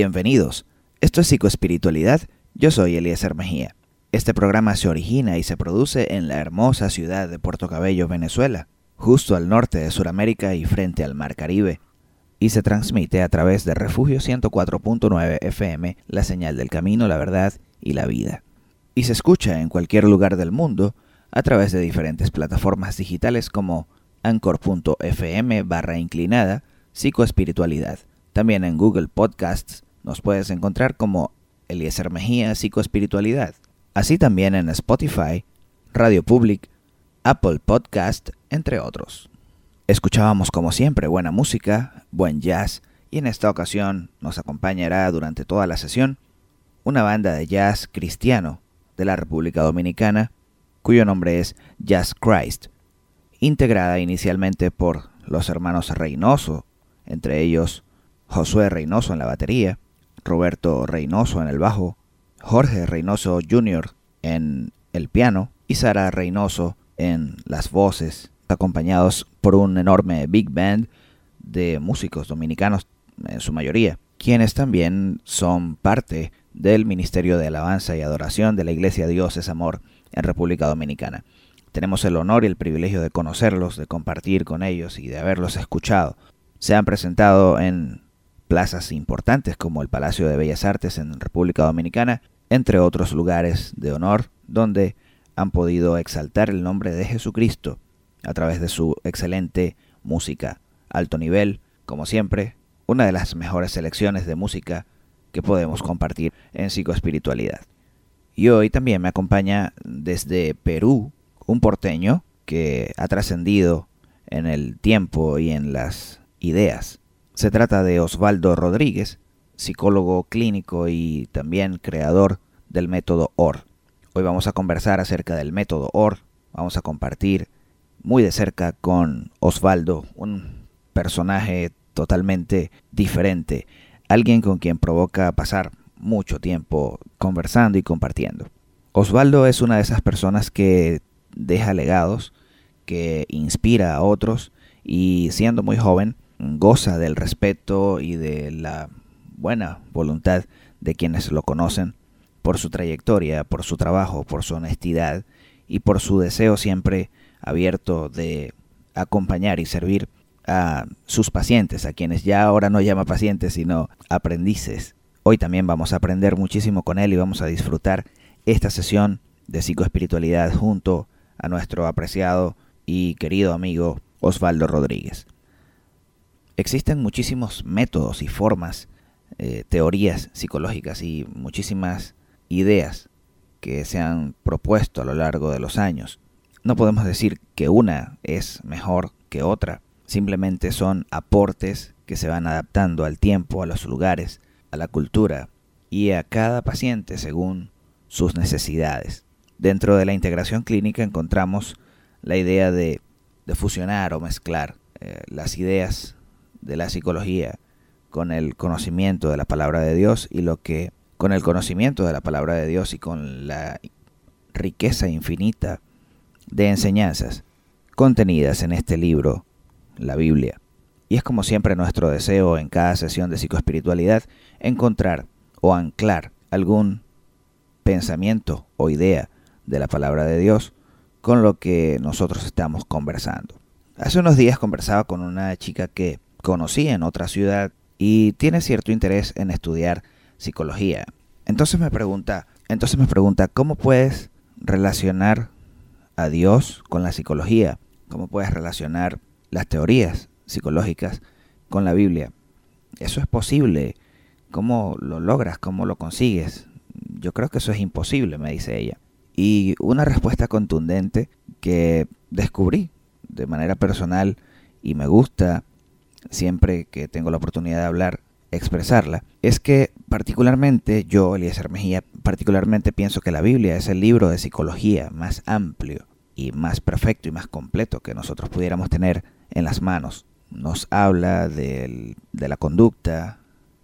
Bienvenidos. Esto es Psicoespiritualidad, yo soy Eliezer Mejía. Este programa se origina y se produce en la hermosa ciudad de Puerto Cabello, Venezuela, justo al norte de Sudamérica y frente al Mar Caribe, y se transmite a través de Refugio 104.9 FM, la señal del camino, la verdad y la vida. Y se escucha en cualquier lugar del mundo a través de diferentes plataformas digitales como anchor.fm barra inclinada psicoespiritualidad. También en Google Podcasts nos puedes encontrar como Eliezer Mejía Psicoespiritualidad. Así también en Spotify, Radio Public, Apple Podcast, entre otros. Escuchábamos como siempre buena música, buen jazz y en esta ocasión nos acompañará durante toda la sesión una banda de jazz cristiano de la República Dominicana cuyo nombre es Jazz Christ, integrada inicialmente por los hermanos Reynoso, entre ellos Josué Reynoso en la batería, Roberto Reynoso en el bajo, Jorge Reynoso Jr. en el piano y Sara Reynoso en las voces, acompañados por un enorme big band de músicos dominicanos en su mayoría, quienes también son parte del Ministerio de Alabanza y Adoración de la Iglesia Dios es Amor en República Dominicana. Tenemos el honor y el privilegio de conocerlos, de compartir con ellos y de haberlos escuchado. Se han presentado en plazas importantes como el Palacio de Bellas Artes en República Dominicana, entre otros lugares de honor donde han podido exaltar el nombre de Jesucristo a través de su excelente música, alto nivel, como siempre, una de las mejores selecciones de música que podemos compartir en psicoespiritualidad. Y hoy también me acompaña desde Perú un porteño que ha trascendido en el tiempo y en las ideas. Se trata de Osvaldo Rodríguez, psicólogo clínico y también creador del método OR. Hoy vamos a conversar acerca del método OR, vamos a compartir muy de cerca con Osvaldo, un personaje totalmente diferente, alguien con quien provoca pasar mucho tiempo conversando y compartiendo. Osvaldo es una de esas personas que deja legados, que inspira a otros y siendo muy joven goza del respeto y de la buena voluntad de quienes lo conocen por su trayectoria, por su trabajo, por su honestidad y por su deseo siempre abierto de acompañar y servir a sus pacientes, a quienes ya ahora no llama pacientes, sino aprendices. Hoy también vamos a aprender muchísimo con él y vamos a disfrutar esta sesión de psicoespiritualidad junto a nuestro apreciado y querido amigo Osvaldo Rodríguez. Existen muchísimos métodos y formas, eh, teorías psicológicas y muchísimas ideas que se han propuesto a lo largo de los años. No podemos decir que una es mejor que otra, simplemente son aportes que se van adaptando al tiempo, a los lugares, a la cultura y a cada paciente según sus necesidades. Dentro de la integración clínica encontramos la idea de, fusionar o mezclar eh, las ideas de la psicología con el conocimiento de la palabra de Dios y lo que con el conocimiento de la palabra de Dios y con la riqueza infinita de enseñanzas contenidas en este libro, la Biblia. Y es como siempre nuestro deseo en cada sesión de psicoespiritualidad encontrar o anclar algún pensamiento o idea de la palabra de Dios con lo que nosotros estamos conversando. Hace unos días conversaba con una chica que conocí en otra ciudad y tiene cierto interés en estudiar psicología. Entonces me pregunta, entonces me pregunta, ¿cómo puedes relacionar a Dios con la psicología? ¿Cómo puedes relacionar las teorías psicológicas con la Biblia? Eso es posible. ¿Cómo lo logras? ¿Cómo lo consigues? Yo creo que eso es imposible, me dice ella. Y una respuesta contundente que descubrí de manera personal y me gusta siempre que tengo la oportunidad de hablar, expresarla, es que particularmente yo, Eliezer Mejía, particularmente pienso que la Biblia es el libro de psicología más amplio y más perfecto y más completo que nosotros pudiéramos tener en las manos. Nos habla de la conducta,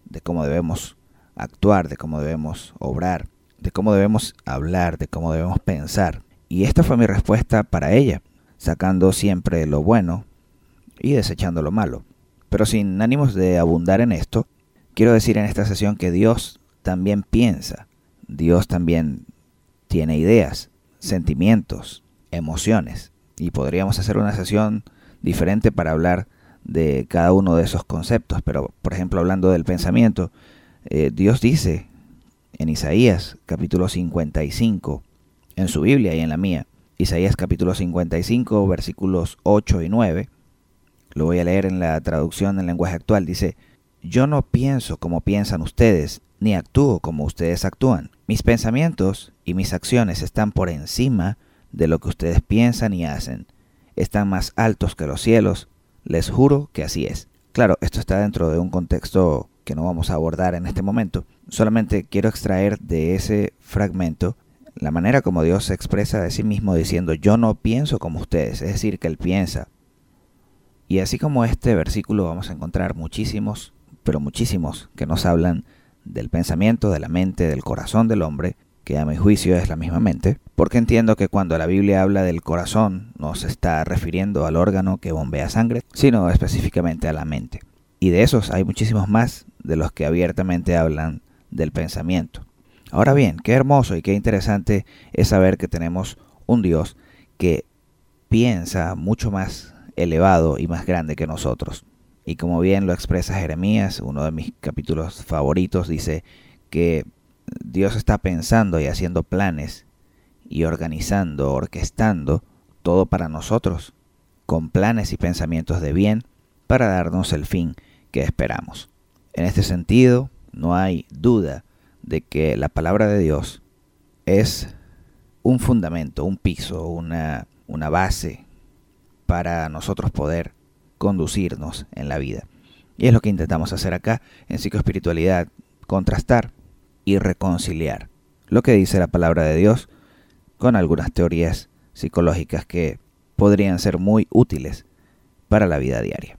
de cómo debemos actuar, de cómo debemos obrar, de cómo debemos hablar, de cómo debemos pensar. Y esta fue mi respuesta para ella, sacando siempre lo bueno y desechando lo malo. Pero sin ánimos de abundar en esto, quiero decir en esta sesión que Dios también piensa, Dios también tiene ideas, sentimientos, emociones. Y podríamos hacer una sesión diferente para hablar de cada uno de esos conceptos. Pero, por ejemplo, hablando del pensamiento, eh, Dios dice en Isaías capítulo 55, en su Biblia y en la mía, Isaías capítulo 55 versículos 8 y 9, lo voy a leer en la traducción en lenguaje actual, dice, yo no pienso como piensan ustedes, ni actúo como ustedes actúan. Mis pensamientos y mis acciones están por encima de lo que ustedes piensan y hacen. Están más altos que los cielos, les juro que así es. Claro, esto está dentro de un contexto que no vamos a abordar en este momento. Solamente quiero extraer de ese fragmento la manera como Dios se expresa de sí mismo diciendo yo no pienso como ustedes, es decir, que Él piensa. Y así como este versículo vamos a encontrar muchísimos, pero muchísimos que nos hablan del pensamiento, de la mente, del corazón del hombre, que a mi juicio es la misma mente, porque entiendo que cuando la Biblia habla del corazón no se está refiriendo al órgano que bombea sangre, sino específicamente a la mente. Y de esos hay muchísimos más de los que abiertamente hablan del pensamiento. Ahora bien, qué hermoso y qué interesante es saber que tenemos un Dios que piensa mucho más elevado y más grande que nosotros. Y como bien lo expresa Jeremías, uno de mis capítulos favoritos, dice que Dios está pensando y haciendo planes y organizando, orquestando todo para nosotros, con planes y pensamientos de bien para darnos el fin que esperamos. En este sentido, no hay duda de que la palabra de Dios es un fundamento, un piso, una, una base para nosotros poder conducirnos en la vida. Y es lo que intentamos hacer acá en psicoespiritualidad, contrastar y reconciliar lo que dice la palabra de Dios con algunas teorías psicológicas que podrían ser muy útiles para la vida diaria.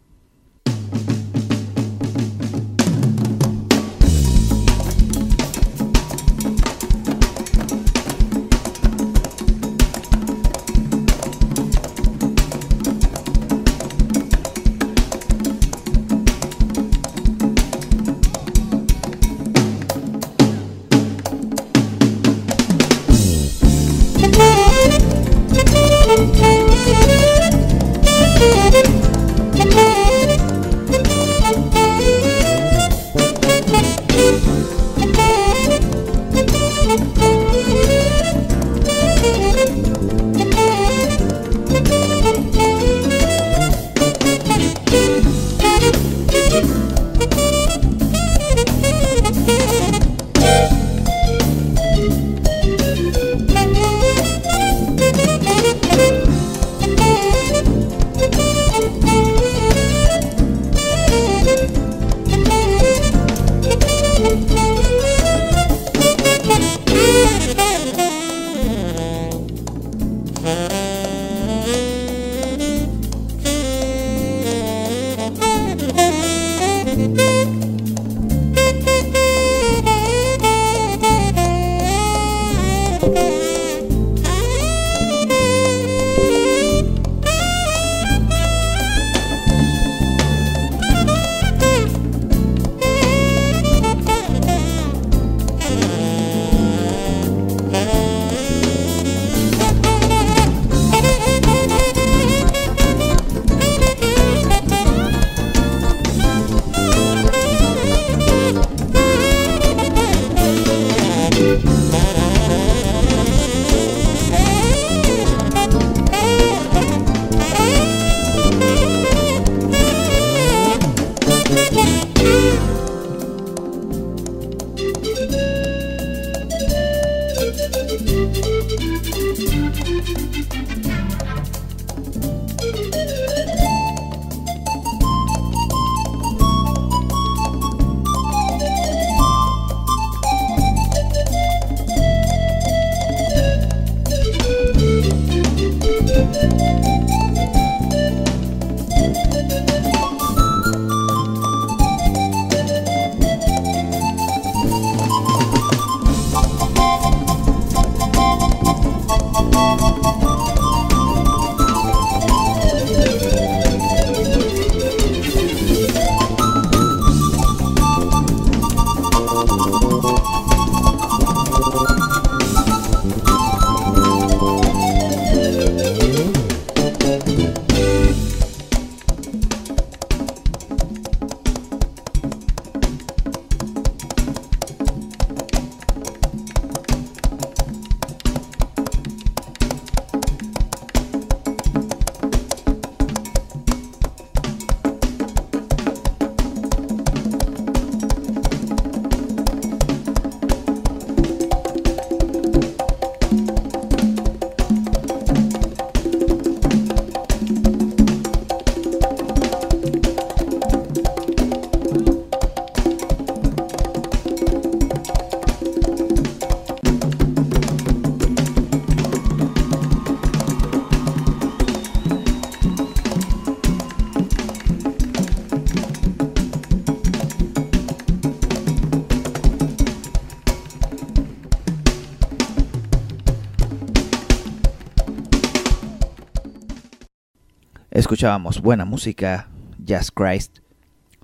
Escuchábamos buena música, Jazz Christ,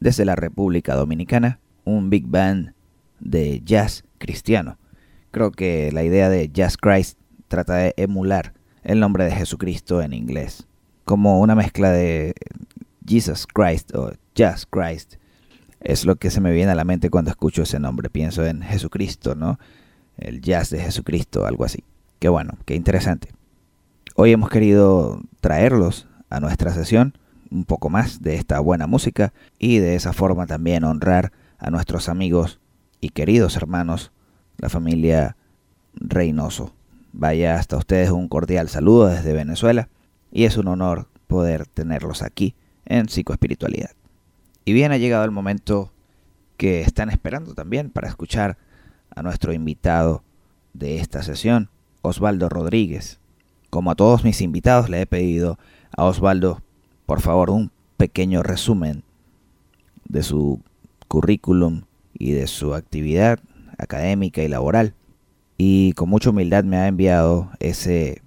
desde la República Dominicana, un big band de jazz cristiano. Creo que la idea de Jazz Christ trata de emular el nombre de Jesucristo en inglés, como una mezcla de Jesus Christ o Jazz Christ. Es lo que se me viene a la mente cuando escucho ese nombre. Pienso en Jesucristo, ¿no? El jazz de Jesucristo, algo así. Qué bueno, qué interesante. Hoy hemos querido traerlos a nuestra sesión un poco más de esta buena música y de esa forma también honrar a nuestros amigos y queridos hermanos, la familia Reynoso. Vaya hasta ustedes un cordial saludo desde Venezuela y es un honor poder tenerlos aquí en psicoespiritualidad. Y bien ha llegado el momento que están esperando también para escuchar a nuestro invitado de esta sesión, Osvaldo Rodríguez. Como a todos mis invitados le he pedido a Osvaldo, por favor, un pequeño resumen de su currículum y de su actividad académica y laboral. Y con mucha humildad me ha enviado ese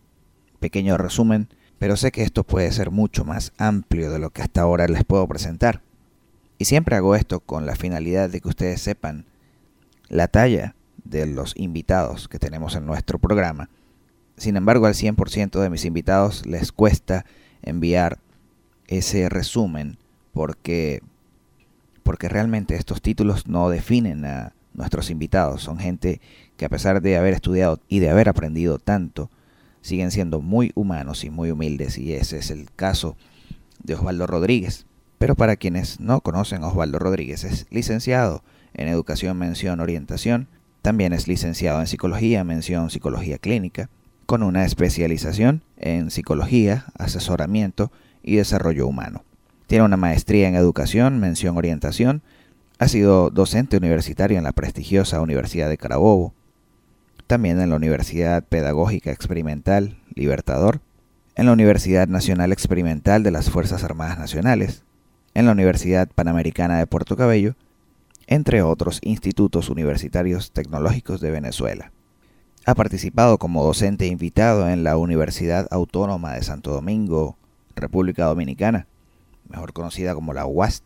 pequeño resumen, pero sé que esto puede ser mucho más amplio de lo que hasta ahora les puedo presentar. Y siempre hago esto con la finalidad de que ustedes sepan la talla de los invitados que tenemos en nuestro programa. Sin embargo, al 100% de mis invitados les cuesta enviar ese resumen porque porque realmente estos títulos no definen a nuestros invitados, son gente que a pesar de haber estudiado y de haber aprendido tanto, siguen siendo muy humanos y muy humildes y ese es el caso de Osvaldo Rodríguez. Pero para quienes no conocen Osvaldo Rodríguez, es licenciado en Educación, Mención, Orientación, también es licenciado en Psicología, Mención, Psicología Clínica, con una especialización en Psicología, Asesoramiento y Desarrollo Humano. Tiene una maestría en Educación, Mención, Orientación, ha sido docente universitario en la prestigiosa Universidad de Carabobo, también en la Universidad Pedagógica Experimental Libertador, en la Universidad Nacional Experimental de las Fuerzas Armadas Nacionales, en la Universidad Panamericana de Puerto Cabello, entre otros institutos universitarios tecnológicos de Venezuela. Ha participado como docente invitado en la Universidad Autónoma de Santo Domingo, República Dominicana, mejor conocida como la UAS,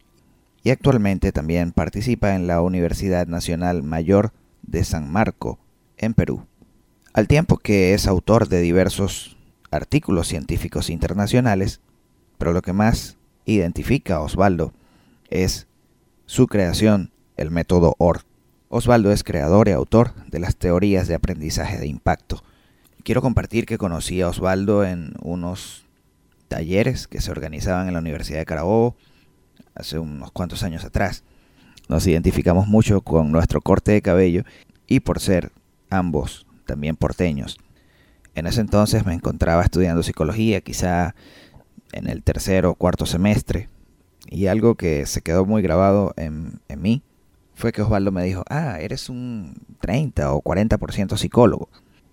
y actualmente también participa en la Universidad Nacional Mayor de San Marco, en Perú. Al tiempo que es autor de diversos artículos científicos internacionales, pero lo que más identifica a Osvaldo es su creación, el método OR. Osvaldo es creador y autor de las teorías de aprendizaje de impacto. Quiero compartir que conocí a Osvaldo en unos talleres que se organizaban en la Universidad de Carabobo hace unos cuantos años atrás. Nos identificamos mucho con nuestro corte de cabello y por ser ambos también porteños. En ese entonces me encontraba estudiando psicología, quizá en el tercer o cuarto semestre, y algo que se quedó muy grabado en, en mí fue que Osvaldo me dijo, ah, eres un 30 o 40% psicólogo.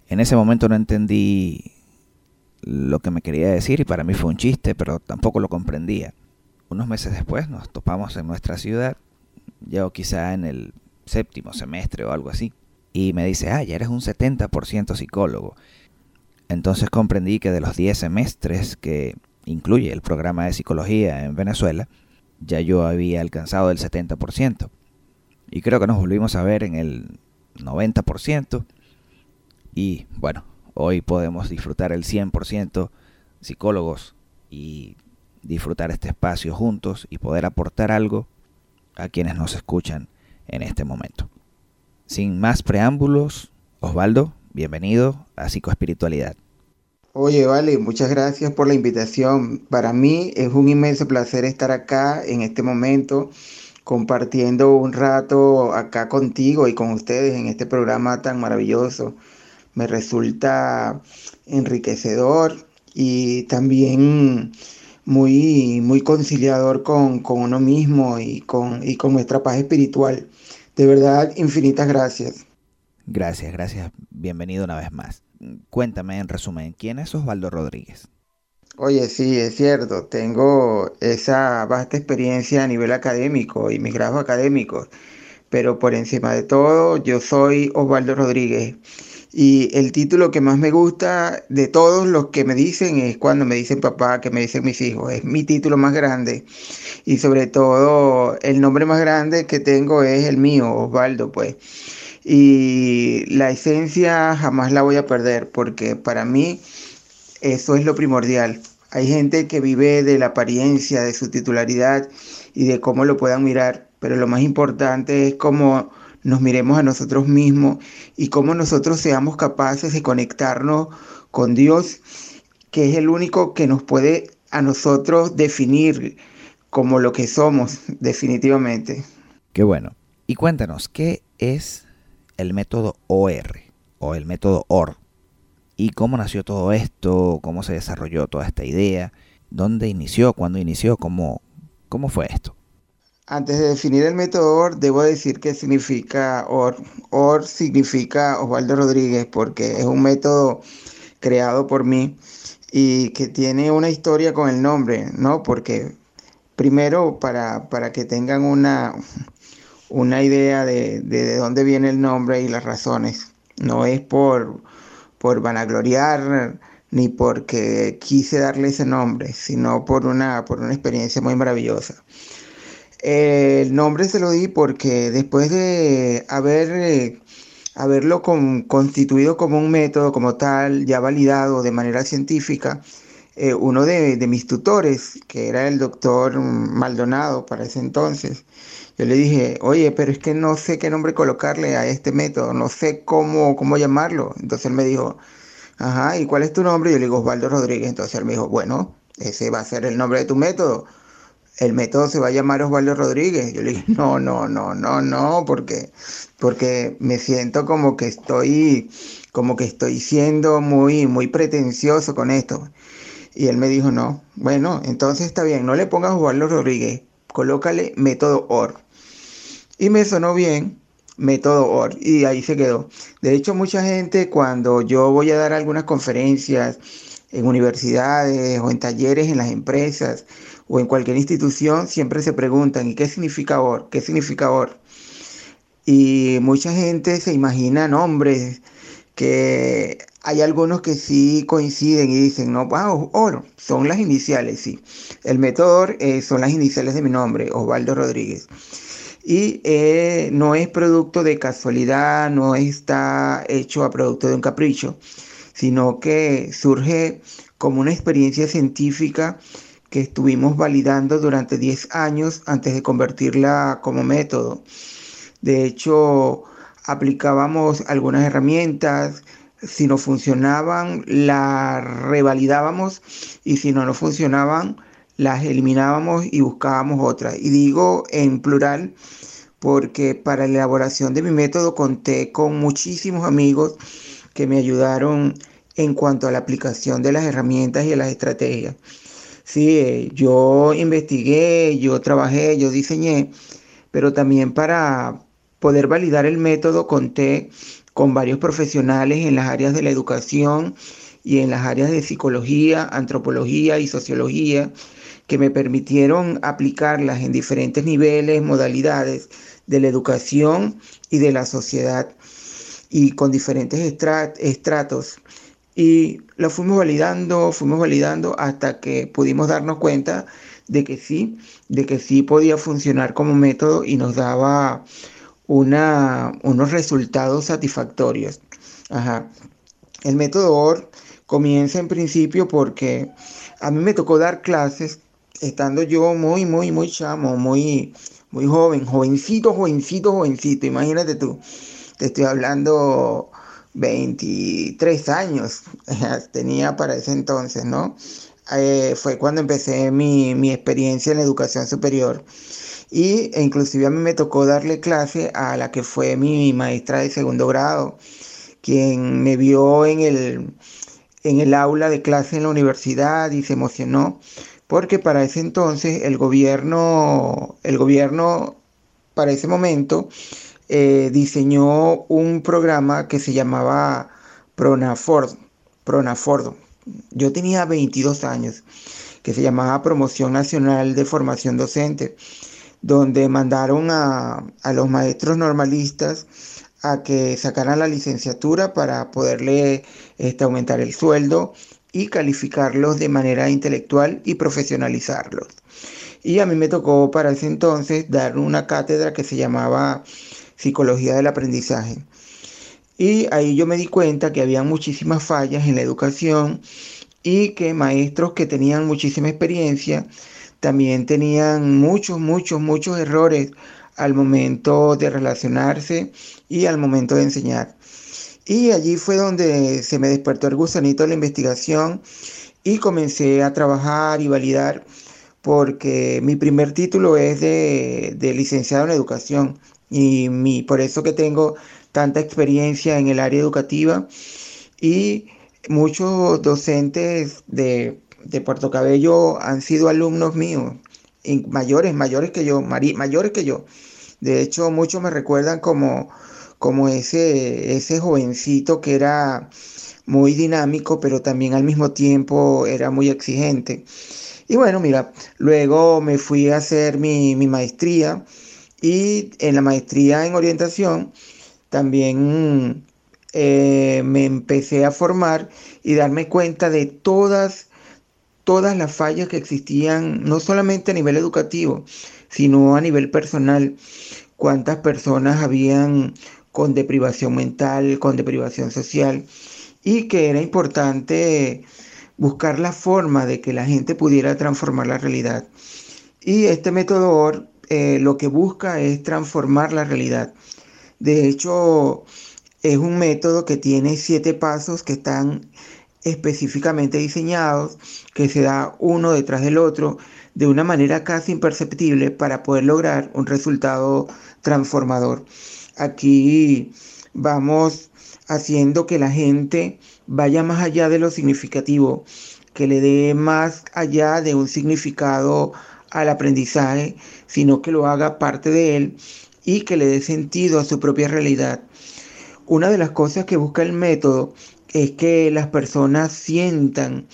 En ese momento no entendí lo que me quería decir y para mí fue un chiste, pero tampoco lo comprendía. Unos meses después nos topamos en nuestra ciudad, yo quizá en el séptimo semestre o algo así, y me dice, ah, ya eres un 70% psicólogo. Entonces comprendí que de los 10 semestres que incluye el programa de psicología en Venezuela, ya yo había alcanzado el 70%. Y creo que nos volvimos a ver en el 90%. Y bueno, hoy podemos disfrutar el 100% psicólogos y disfrutar este espacio juntos y poder aportar algo a quienes nos escuchan en este momento. Sin más preámbulos, Osvaldo, bienvenido a Psicoespiritualidad. Oye, vale, muchas gracias por la invitación. Para mí es un inmenso placer estar acá en este momento compartiendo un rato acá contigo y con ustedes en este programa tan maravilloso. Me resulta enriquecedor y también muy, muy conciliador con, uno mismo y con, y con nuestra paz espiritual. De verdad, infinitas gracias. Gracias, gracias. Bienvenido una vez más cuéntame en resumen, ¿quién es Osvaldo Rodríguez? Oye, sí, es cierto, tengo esa vasta experiencia a nivel académico y mis grados académicos, pero por encima de todo, yo soy Osvaldo Rodríguez. Y el título que más me gusta de todos los que me dicen es cuando me dicen papá, que me dicen mis hijos. Es mi título más grande. Y sobre todo, el nombre más grande que tengo es el mío, Osvaldo, pues y la esencia jamás la voy a perder porque para mí eso es lo primordial. Hay gente que vive de la apariencia, de su titularidad y de cómo lo puedan mirar, pero lo más importante es cómo nos miremos a nosotros mismos y cómo nosotros seamos capaces de conectarnos con Dios, que es el único que nos puede a nosotros definir como lo que somos definitivamente. Qué bueno. Y cuéntanos, ¿qué es el método OR o el método OR? ¿Y cómo nació todo esto? ¿Cómo se desarrolló toda esta idea? ¿Dónde inició? ¿Cuándo inició? ¿Cómo, cómo fue esto? Antes de definir el método OR, debo decir qué significa OR. OR significa Osvaldo Rodríguez porque es un método creado por mí y que tiene una historia con el nombre, ¿no? Porque primero, para, para que tengan una, una idea de, de, dónde viene el nombre y las razones, no es por, por vanagloriar ni porque quise darle ese nombre, sino por una, por una experiencia muy maravillosa. El nombre se lo di porque después de haber, eh, haberlo constituido como un método, como tal, ya validado de manera científica, eh, uno de, mis tutores, que era el doctor Maldonado para ese entonces, yo le dije, oye, pero es que no sé qué nombre colocarle a este método, no sé cómo, cómo llamarlo. Entonces él me dijo, ajá, ¿y cuál es tu nombre? Yo le digo, Osvaldo Rodríguez. Entonces él me dijo, bueno, ese va a ser el nombre de tu método el método se va a llamar Osvaldo Rodríguez. Yo le dije, no, no, no, no, no, porque, porque me siento como que estoy, como que estoy siendo muy, muy pretencioso con esto. Y él me dijo, no, bueno, entonces está bien, no le pongas Osvaldo Rodríguez, colócale método OR. Y me sonó bien, método OR, y ahí se quedó. De hecho, mucha gente cuando yo voy a dar algunas conferencias en universidades o en talleres en las empresas, o en cualquier institución siempre se preguntan, ¿y qué significa OR? ¿Qué significa OR? Y mucha gente se imagina nombres que hay algunos que sí coinciden y dicen, no, wow, OR, son las iniciales, sí. El método OR eh, son las iniciales de mi nombre, Osvaldo Rodríguez. Y eh, no es producto de casualidad, no está hecho a producto de un capricho, sino que surge como una experiencia científica que estuvimos validando durante 10 años antes de convertirla como método. De hecho, aplicábamos algunas herramientas, si no funcionaban, las revalidábamos y si no no funcionaban, las eliminábamos y buscábamos otras. Y digo en plural porque para la elaboración de mi método conté con muchísimos amigos que me ayudaron en cuanto a la aplicación de las herramientas y las estrategias. Sí, eh, yo investigué, yo trabajé, yo diseñé, pero también para poder validar el método conté con varios profesionales en las áreas de la educación y en las áreas de psicología, antropología y sociología que me permitieron aplicarlas en diferentes niveles, modalidades de la educación y de la sociedad y con diferentes estratos y lo fuimos validando, fuimos validando hasta que pudimos darnos cuenta de que sí, de que sí podía funcionar como método y nos daba una, unos resultados satisfactorios. El método OR comienza en principio porque a mí me tocó dar clases estando yo muy, muy, muy chamo, muy, muy joven, jovencito, jovencito, jovencito. Imagínate tú, te estoy hablando 23 años tenía para ese entonces, ¿no? Eh, fue cuando empecé mi, mi, experiencia en la educación superior. Y e inclusive a mí me tocó darle clase a la que fue mi maestra de segundo grado, quien me vio en el, en el aula de clase en la universidad y se emocionó, porque para ese entonces el gobierno, el gobierno para ese momento, eh, diseñó un programa que se llamaba Pronaford. Pronaford. Yo tenía 22 años, que se llamaba Promoción Nacional de Formación Docente, donde mandaron a, a los maestros normalistas a que sacaran la licenciatura para poderle este, aumentar el sueldo y calificarlos de manera intelectual y profesionalizarlos. Y a mí me tocó para ese entonces dar una cátedra que se llamaba psicología del aprendizaje. Y ahí yo me di cuenta que había muchísimas fallas en la educación y que maestros que tenían muchísima experiencia también tenían muchos, muchos, muchos errores al momento de relacionarse y al momento de enseñar. Y allí fue donde se me despertó el gusanito de la investigación y comencé a trabajar y validar porque mi primer título es de, de licenciado en educación y mi, por eso que tengo tanta experiencia en el área educativa y muchos docentes de, de Puerto Cabello han sido alumnos míos, mayores, mayores que yo, mayores que yo. De hecho, muchos me recuerdan como, como ese, ese jovencito que era muy dinámico, pero también al mismo tiempo era muy exigente. Y bueno, mira, luego me fui a hacer mi, mi maestría y en la maestría en orientación también eh, me empecé a formar y darme cuenta de todas, todas las fallas que existían, no solamente a nivel educativo, sino a nivel personal. Cuántas personas habían con deprivación mental, con deprivación social, y que era importante buscar la forma de que la gente pudiera transformar la realidad. Y este método eh, lo que busca es transformar la realidad. De hecho, es un método que tiene siete pasos que están específicamente diseñados, que se da uno detrás del otro de una manera casi imperceptible para poder lograr un resultado transformador. Aquí vamos haciendo que la gente vaya más allá de lo significativo, que le dé más allá de un significado al aprendizaje, sino que lo haga parte de él y que le dé sentido a su propia realidad. Una de las cosas que busca el método es que las personas sientan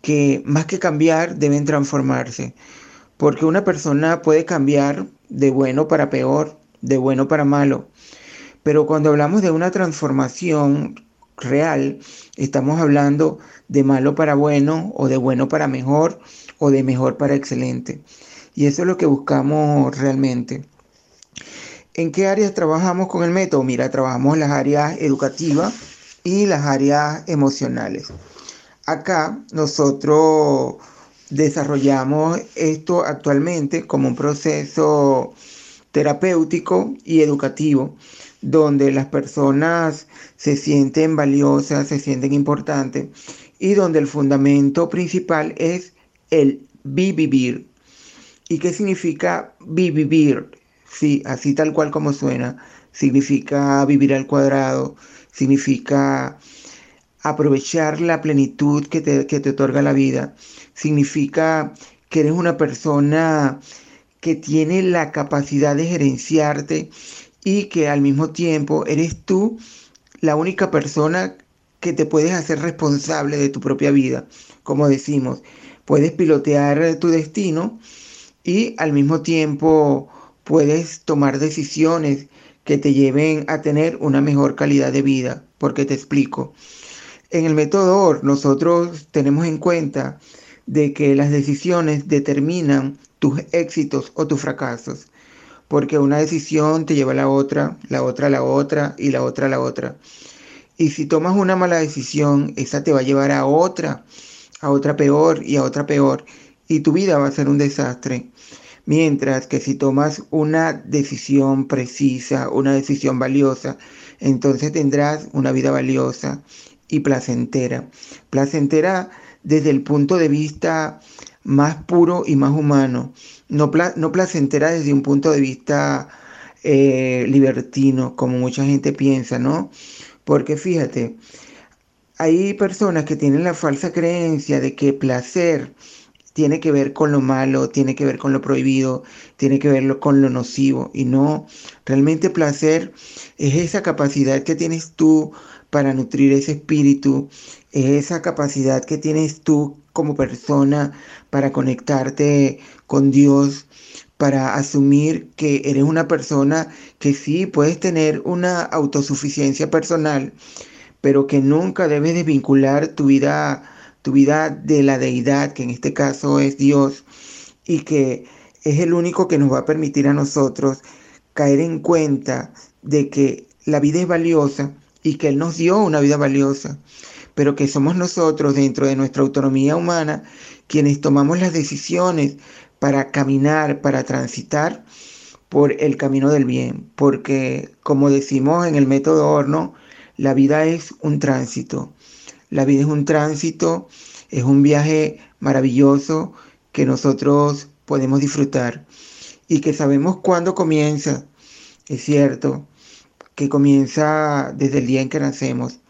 que más que cambiar deben transformarse, porque una persona puede cambiar de bueno para peor, de bueno para malo, pero cuando hablamos de una transformación real, estamos hablando de malo para bueno o de bueno para mejor o de mejor para excelente. Y eso es lo que buscamos realmente. ¿En qué áreas trabajamos con el método? Mira, trabajamos las áreas educativas y las áreas emocionales. Acá nosotros desarrollamos esto actualmente como un proceso terapéutico y educativo, donde las personas se sienten valiosas, se sienten importantes y donde el fundamento principal es el vivir. ¿Y qué significa vivir? Sí, así tal cual como suena. Significa vivir al cuadrado, significa aprovechar la plenitud que te, que te otorga la vida. Significa que eres una persona que tiene la capacidad de gerenciarte y que al mismo tiempo eres tú la única persona que te puedes hacer responsable de tu propia vida. Como decimos, puedes pilotear tu destino y al mismo tiempo puedes tomar decisiones que te lleven a tener una mejor calidad de vida. Porque te explico. En el método OR nosotros tenemos en cuenta de que las decisiones determinan tus éxitos o tus fracasos. Porque una decisión te lleva a la otra, la otra a la otra y la otra a la otra. Y si tomas una mala decisión, esa te va a llevar a otra, a otra peor y a otra peor. Y tu vida va a ser un desastre. Mientras que si tomas una decisión precisa, una decisión valiosa, entonces tendrás una vida valiosa y placentera. Placentera desde el punto de vista más puro y más humano. No, no placentera desde un punto de vista eh, libertino, como mucha gente piensa, ¿no? Porque fíjate, hay personas que tienen la falsa creencia de que placer tiene que ver con lo malo, tiene que ver con lo prohibido, tiene que ver con lo nocivo. Y no, realmente placer es esa capacidad que tienes tú para nutrir ese espíritu, es esa capacidad que tienes tú como persona para conectarte con Dios, para asumir que eres una persona que sí puedes tener una autosuficiencia personal, pero que nunca debes desvincular tu vida, tu vida de la deidad, que en este caso es Dios, y que es el único que nos va a permitir a nosotros caer en cuenta de que la vida es valiosa y que Él nos dio una vida valiosa, pero que somos nosotros dentro de nuestra autonomía humana quienes tomamos las decisiones para caminar, para transitar por el camino del bien, porque como decimos en el método horno, la vida es un tránsito. La vida es un tránsito Es un viaje maravilloso que nosotros podemos disfrutar y que sabemos cuándo comienza. Es cierto que comienza desde el día en que nacemos,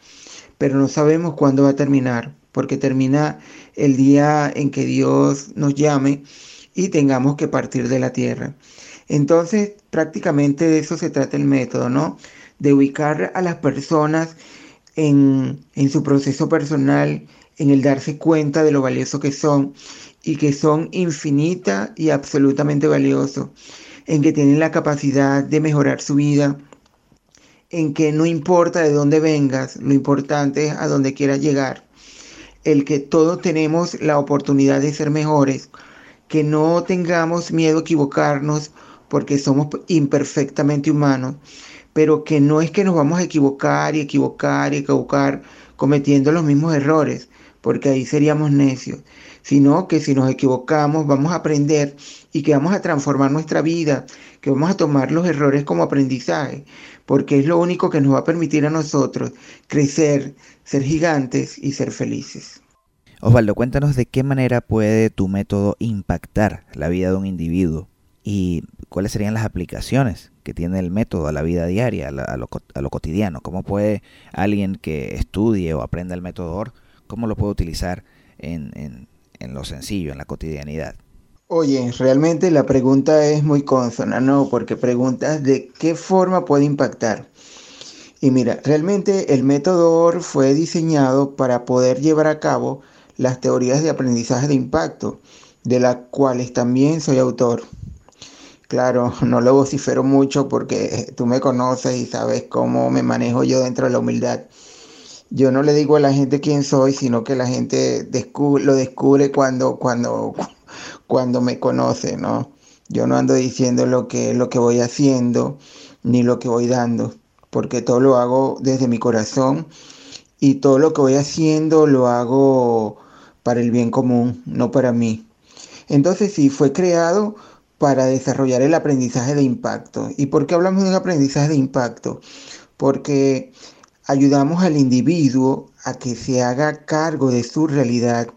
pero no sabemos cuándo va a terminar, porque termina el día en que Dios nos llame y tengamos que partir de la tierra. Entonces, prácticamente de eso se trata el método, ¿no? De ubicar a las personas en, en su proceso personal, en el darse cuenta de lo valioso que son y que son infinita y absolutamente valiosos, en que tienen la capacidad de mejorar su vida, en que no importa de dónde vengas, lo importante es a dónde quieras llegar, el que todos tenemos la oportunidad de ser mejores, que no tengamos miedo a equivocarnos porque somos imperfectamente humanos, pero que no es que nos vamos a equivocar y equivocar y equivocar cometiendo los mismos errores, porque ahí seríamos necios, sino que si nos equivocamos vamos a aprender y que vamos a transformar nuestra vida, que vamos a tomar los errores como aprendizaje, porque es lo único que nos va a permitir a nosotros crecer, ser gigantes y ser felices. Osvaldo, cuéntanos de qué manera puede tu método impactar la vida de un individuo y cuáles serían las aplicaciones que tiene el método a la vida diaria, a, lo, cotidiano. ¿Cómo puede alguien que estudie o aprenda el método OR, cómo lo puede utilizar en, en lo sencillo, en la cotidianidad? Oye, realmente la pregunta es muy consona, ¿no? Porque preguntas de qué forma puede impactar. Y mira, realmente el método OR fue diseñado para poder llevar a cabo las teorías de aprendizaje de impacto, de las cuales también soy autor. Claro, no lo vocifero mucho porque tú me conoces y sabes cómo me manejo yo dentro de la humildad. Yo no le digo a la gente quién soy, sino que la gente lo descubre cuando, cuando, cuando me conoce, ¿no? Yo no ando diciendo lo que, lo que voy haciendo ni lo que voy dando, porque todo lo hago desde mi corazón y todo lo que voy haciendo lo hago para el bien común, no para mí. Entonces sí, fue creado para desarrollar el aprendizaje de impacto. ¿Y por qué hablamos de un aprendizaje de impacto? Porque ayudamos al individuo a que se haga cargo de su realidad,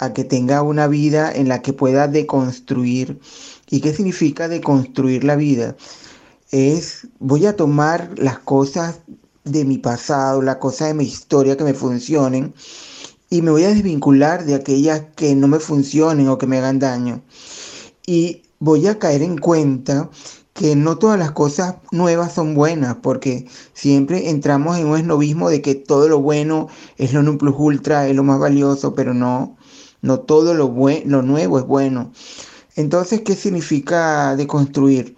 a que tenga una vida en la que pueda deconstruir. ¿Y qué significa deconstruir la vida? Es, voy a tomar las cosas de mi pasado, las cosas de mi historia que me funcionen, y me voy a desvincular de aquellas que no me funcionen o que me hagan daño. Y voy a caer en cuenta que no todas las cosas nuevas son buenas, porque siempre entramos en un esnovismo de que todo lo bueno es lo non plus ultra, es lo más valioso, pero no, no todo lo, lo nuevo es bueno. Entonces, ¿qué significa deconstruir?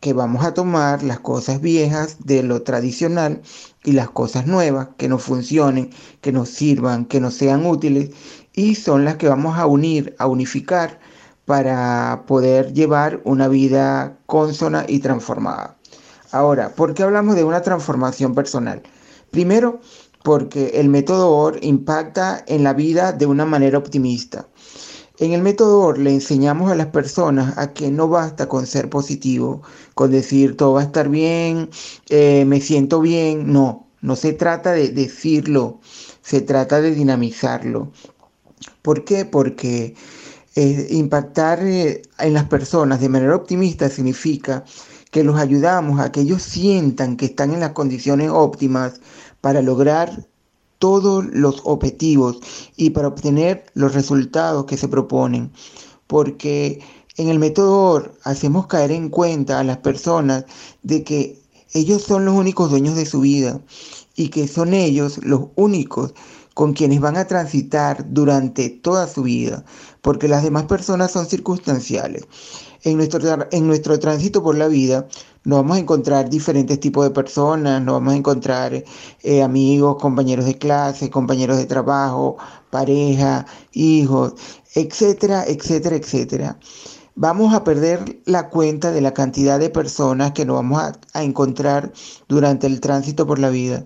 Que vamos a tomar las cosas viejas de lo tradicional y las cosas nuevas que nos funcionen, que nos sirvan, que nos sean útiles, y son las que vamos a unir, a unificar para poder llevar una vida consona y transformada. Ahora, ¿por qué hablamos de una transformación personal? Primero, porque el método OR impacta en la vida de una manera optimista. En el método OR le enseñamos a las personas a que no basta con ser positivo, con decir todo va a estar bien, eh, me siento bien. No, no se trata de decirlo, se trata de dinamizarlo. ¿Por qué? Porque eh, impactar eh, en las personas de manera optimista significa que los ayudamos a que ellos sientan que están en las condiciones óptimas para lograr todos los objetivos y para obtener los resultados que se proponen. Porque en el método hacemos caer en cuenta a las personas de que ellos son los únicos dueños de su vida y que son ellos los únicos con quienes van a transitar durante toda su vida, porque las demás personas son circunstanciales. En nuestro, en nuestro tránsito por la vida nos vamos a encontrar diferentes tipos de personas, nos vamos a encontrar eh, amigos, compañeros de clase, compañeros de trabajo, pareja, hijos, etcétera, etcétera, etcétera. Vamos a perder la cuenta de la cantidad de personas que nos vamos a encontrar durante el tránsito por la vida.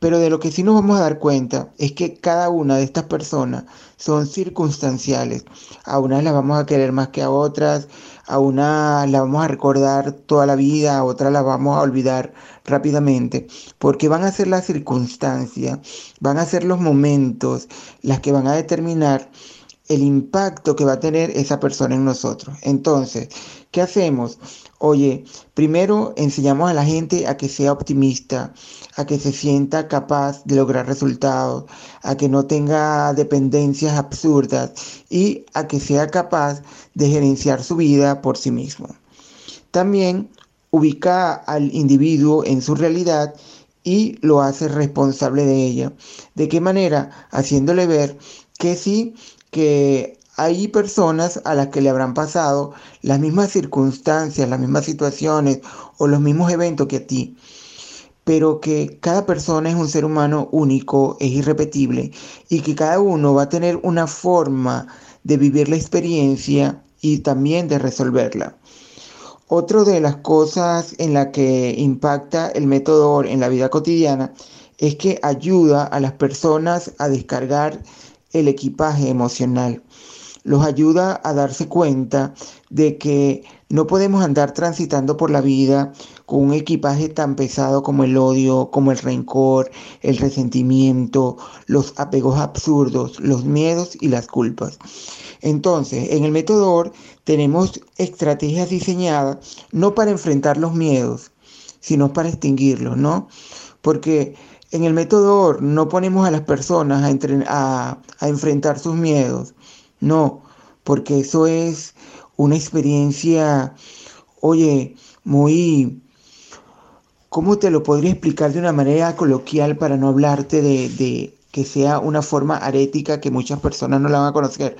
Pero de lo que sí nos vamos a dar cuenta es que cada una de estas personas son circunstanciales. A unas las vamos a querer más que a otras, a una la vamos a recordar toda la vida, a otra la vamos a olvidar rápidamente, porque van a ser las circunstancias, van a ser los momentos las que van a determinar el impacto que va a tener esa persona en nosotros. Entonces, ¿qué hacemos? Oye, primero enseñamos a la gente a que sea optimista, a que se sienta capaz de lograr resultados, a que no tenga dependencias absurdas y a que sea capaz de gerenciar su vida por sí mismo. También ubica al individuo en su realidad y lo hace responsable de ella. ¿De qué manera? Haciéndole ver que sí que hay personas a las que le habrán pasado las mismas circunstancias, las mismas situaciones o los mismos eventos que a ti, pero que cada persona es un ser humano único, es irrepetible y que cada uno va a tener una forma de vivir la experiencia y también de resolverla. Otra de las cosas en la que impacta el método en la vida cotidiana es que ayuda a las personas a descargar el equipaje emocional. Los ayuda a darse cuenta de que no podemos andar transitando por la vida con un equipaje tan pesado como el odio, como el rencor, el resentimiento, los apegos absurdos, los miedos y las culpas. Entonces, en el método tenemos estrategias diseñadas no para enfrentar los miedos, sino para extinguirlos, ¿no? Porque en el método no ponemos a las personas a, a, enfrentar sus miedos, no, porque eso es una experiencia, oye, muy, ¿cómo te lo podría explicar de una manera coloquial para no hablarte de, de que sea una forma arética que muchas personas no la van a conocer?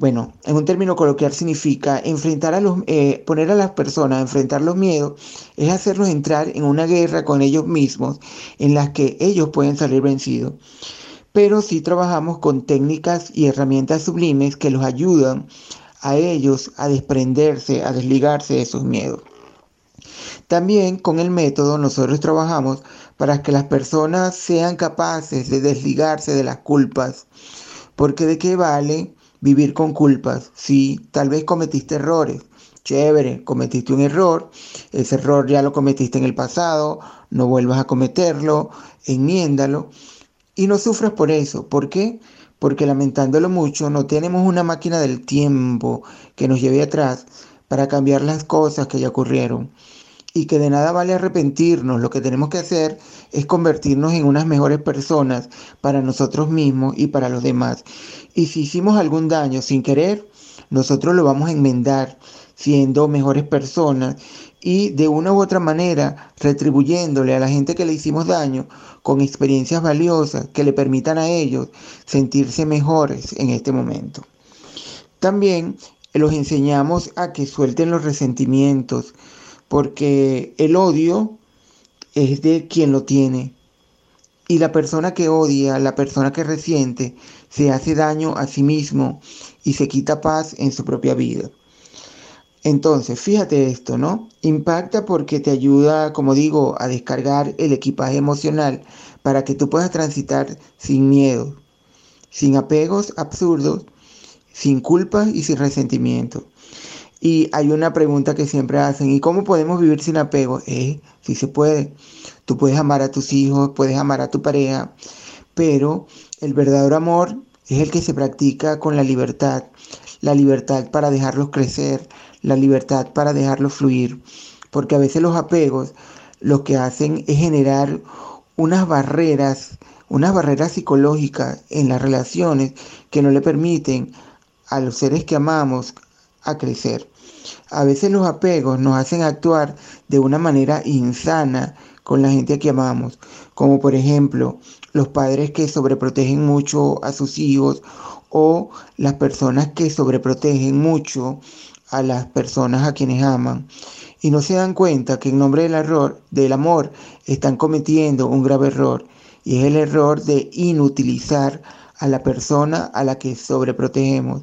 Bueno, en un término coloquial significa enfrentar a los, eh, poner a las personas a enfrentar los miedos, es hacerlos entrar en una guerra con ellos mismos en las que ellos pueden salir vencidos. Pero sí trabajamos con técnicas y herramientas sublimes que los ayudan a ellos a desprenderse, a desligarse de sus miedos. También con el método nosotros trabajamos para que las personas sean capaces de desligarse de las culpas, porque de qué vale vivir con culpas. Sí, tal vez cometiste errores. Chévere, cometiste un error. Ese error ya lo cometiste en el pasado. No vuelvas a cometerlo. Enmiéndalo. Y no sufras por eso. ¿Por qué? Porque lamentándolo mucho, no tenemos una máquina del tiempo que nos lleve atrás para cambiar las cosas que ya ocurrieron y que de nada vale arrepentirnos, lo que tenemos que hacer es convertirnos en unas mejores personas para nosotros mismos y para los demás. Y si hicimos algún daño sin querer, nosotros lo vamos a enmendar siendo mejores personas y de una u otra manera retribuyéndole a la gente que le hicimos daño con experiencias valiosas que le permitan a ellos sentirse mejores en este momento. También los enseñamos a que suelten los resentimientos, porque el odio es de quien lo tiene. Y la persona que odia, la persona que resiente, se hace daño a sí mismo y se quita paz en su propia vida. Entonces, fíjate esto, ¿no? Impacta porque te ayuda, como digo, a descargar el equipaje emocional para que tú puedas transitar sin miedo, sin apegos absurdos, sin culpa y sin resentimiento. Y hay una pregunta que siempre hacen, ¿y cómo podemos vivir sin apego? Eh, sí se puede. Tú puedes amar a tus hijos, puedes amar a tu pareja, pero el verdadero amor es el que se practica con la libertad. La libertad para dejarlos crecer, la libertad para dejarlos fluir. Porque a veces los apegos lo que hacen es generar unas barreras, unas barreras psicológicas en las relaciones que no le permiten a los seres que amamos a crecer. A veces los apegos nos hacen actuar de una manera insana con la gente que amamos, como por ejemplo los padres que sobreprotegen mucho a sus hijos o las personas que sobreprotegen mucho a las personas a quienes aman y no se dan cuenta que en nombre del error, del amor, están cometiendo un grave error y es el error de inutilizar a la persona a la que sobreprotegemos.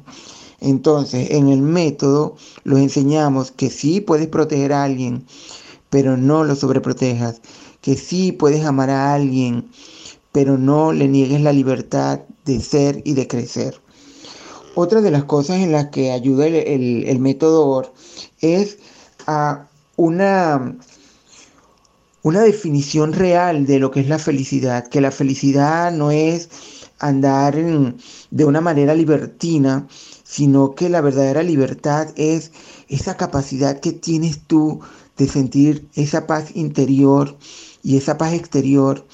Entonces, en el método los enseñamos que sí puedes proteger a alguien, pero no lo sobreprotejas, que sí puedes amar a alguien, pero no le niegues la libertad de ser y de crecer. Otra de las cosas en las que ayuda el, método es a una, una definición real de lo que es la felicidad, que la felicidad no es andar de una manera libertina, sino que la verdadera libertad es esa capacidad que tienes tú de sentir esa paz interior y esa paz exterior,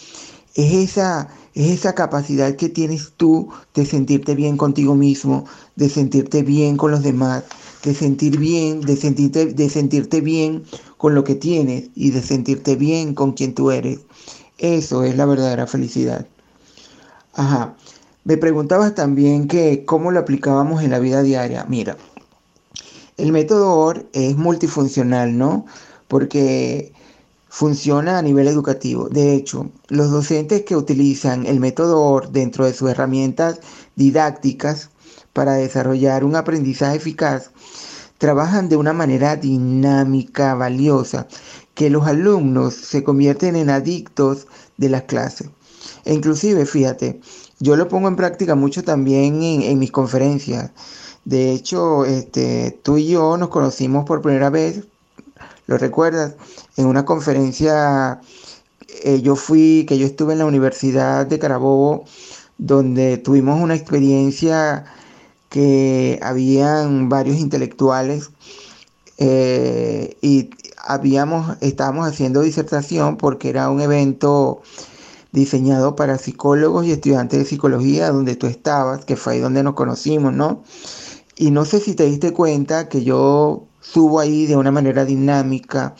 es esa, es esa capacidad que tienes tú de sentirte bien contigo mismo, de sentirte bien con los demás, de sentir bien, de sentirte, de sentirte bien con lo que tienes y de sentirte bien con quien tú eres. Eso es la verdadera felicidad. Ajá. Me preguntabas también que cómo lo aplicábamos en la vida diaria. Mira, el método OR es multifuncional, ¿no? Porque funciona a nivel educativo. De hecho, los docentes que utilizan el método OR dentro de sus herramientas didácticas para desarrollar un aprendizaje eficaz trabajan de una manera dinámica, valiosa, que los alumnos se convierten en adictos de las clases. E inclusive, fíjate, yo lo pongo en práctica mucho también en, mis conferencias. De hecho, este, tú y yo nos conocimos por primera vez, ¿lo recuerdas? En una conferencia, eh, yo fui, que yo estuve en la Universidad de Carabobo, donde tuvimos una experiencia que habían varios intelectuales eh, y habíamos, estábamos haciendo disertación porque era un evento diseñado para psicólogos y estudiantes de psicología, donde tú estabas, que fue ahí donde nos conocimos, ¿no? Y no sé si te diste cuenta que yo subo ahí de una manera dinámica,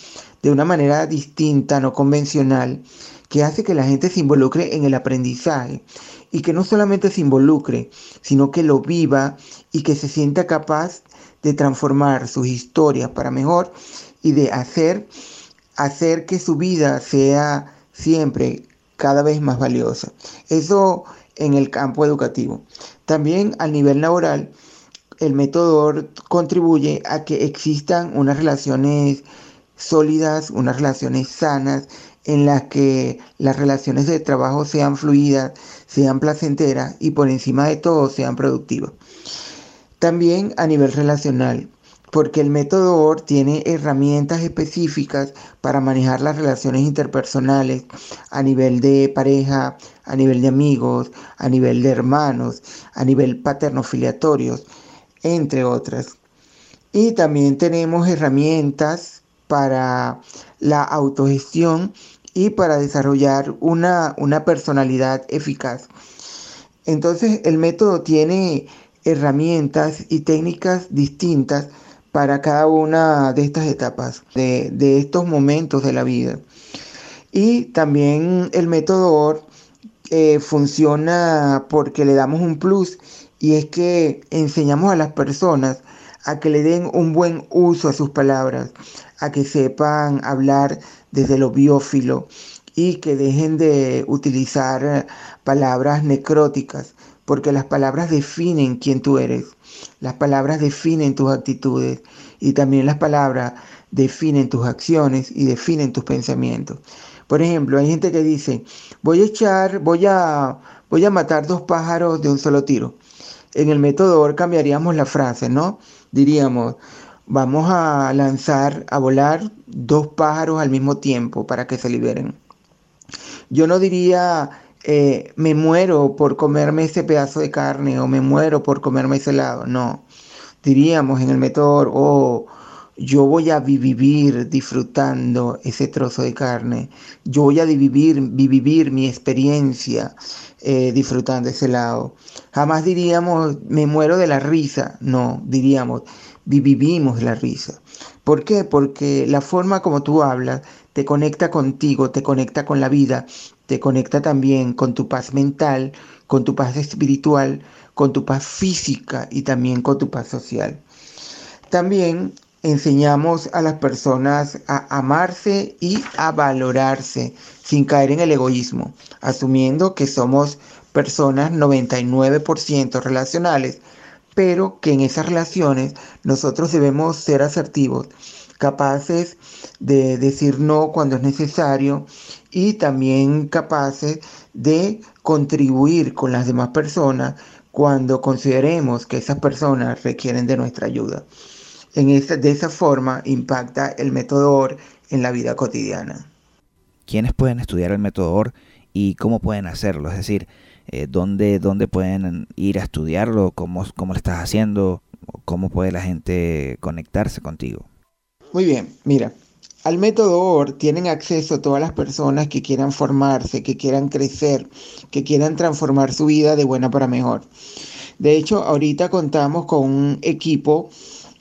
de una manera distinta, no convencional, que hace que la gente se involucre en el aprendizaje y que no solamente se involucre, sino que lo viva y que se sienta capaz de transformar sus historias para mejor y de hacer, hacer que su vida sea siempre cada vez más valiosa. Eso en el campo educativo. También al nivel laboral, el método contribuye a que existan unas relaciones sólidas, unas relaciones sanas, en las que las relaciones de trabajo sean fluidas, sean placenteras y por encima de todo sean productivas. También a nivel relacional, porque el método OR tiene herramientas específicas para manejar las relaciones interpersonales a nivel de pareja, a nivel de amigos, a nivel de hermanos, a nivel paterno-filiatorios, entre otras. Y también tenemos herramientas para la autogestión y para desarrollar una, una personalidad eficaz. Entonces el método tiene herramientas y técnicas distintas para cada una de estas etapas, de, estos momentos de la vida. Y también el método OR eh, funciona porque le damos un plus y es que enseñamos a las personas a que le den un buen uso a sus palabras, a que sepan hablar desde lo biófilo y que dejen de utilizar palabras necróticas, porque las palabras definen quién tú eres. Las palabras definen tus actitudes y también las palabras definen tus acciones y definen tus pensamientos. Por ejemplo, hay gente que dice, voy a echar, voy a, voy a matar dos pájaros de un solo tiro. En el método cambiaríamos la frase, ¿no? Diríamos, vamos a lanzar, a volar dos pájaros al mismo tiempo para que se liberen. Yo no diría, eh, me muero por comerme ese pedazo de carne o me muero por comerme ese helado. No, diríamos en el método, oh, yo voy a vivir disfrutando ese trozo de carne. Yo voy a vivir, vivir mi experiencia eh, disfrutando ese helado. Jamás diríamos, me muero de la risa. No, diríamos, vivimos la risa. ¿Por qué? Porque la forma como tú hablas te conecta contigo, te conecta con la vida, te conecta también con tu paz mental, con tu paz espiritual, con tu paz física y también con tu paz social. También enseñamos a las personas a amarse y a valorarse sin caer en el egoísmo, asumiendo que somos personas 99% relacionales, pero que en esas relaciones nosotros debemos ser asertivos, capaces de decir no cuando es necesario y también capaces de contribuir con las demás personas cuando consideremos que esas personas requieren de nuestra ayuda. En de esa forma impacta el método OR en la vida cotidiana. ¿Quiénes pueden estudiar el método OR y cómo pueden hacerlo? Es decir, eh, ¿dónde, ¿dónde, pueden ir a estudiarlo? ¿Cómo, ¿Cómo lo estás haciendo? ¿Cómo puede la gente conectarse contigo? Muy bien, mira, al método OR tienen acceso todas las personas que quieran formarse, que quieran crecer, que quieran transformar su vida de buena para mejor. De hecho, ahorita contamos con un equipo